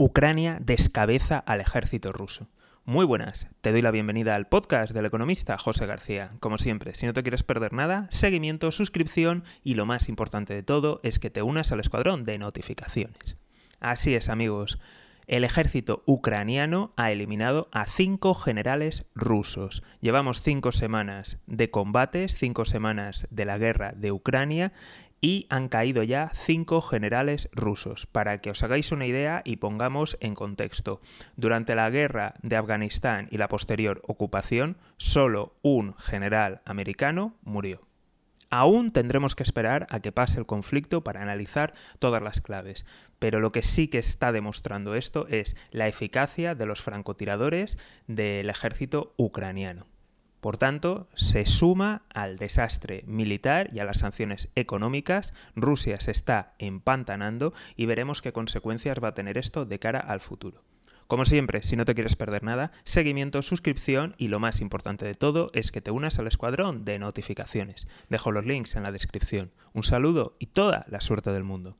Ucrania descabeza al ejército ruso. Muy buenas, te doy la bienvenida al podcast del economista José García. Como siempre, si no te quieres perder nada, seguimiento, suscripción y lo más importante de todo es que te unas al escuadrón de notificaciones. Así es amigos, el ejército ucraniano ha eliminado a cinco generales rusos. Llevamos cinco semanas de combates, cinco semanas de la guerra de Ucrania y han caído ya cinco generales rusos. Para que os hagáis una idea y pongamos en contexto, durante la guerra de Afganistán y la posterior ocupación, solo un general americano murió. Aún tendremos que esperar a que pase el conflicto para analizar todas las claves, pero lo que sí que está demostrando esto es la eficacia de los francotiradores del ejército ucraniano. Por tanto, se suma al desastre militar y a las sanciones económicas. Rusia se está empantanando y veremos qué consecuencias va a tener esto de cara al futuro. Como siempre, si no te quieres perder nada, seguimiento, suscripción y lo más importante de todo es que te unas al escuadrón de notificaciones. Dejo los links en la descripción. Un saludo y toda la suerte del mundo.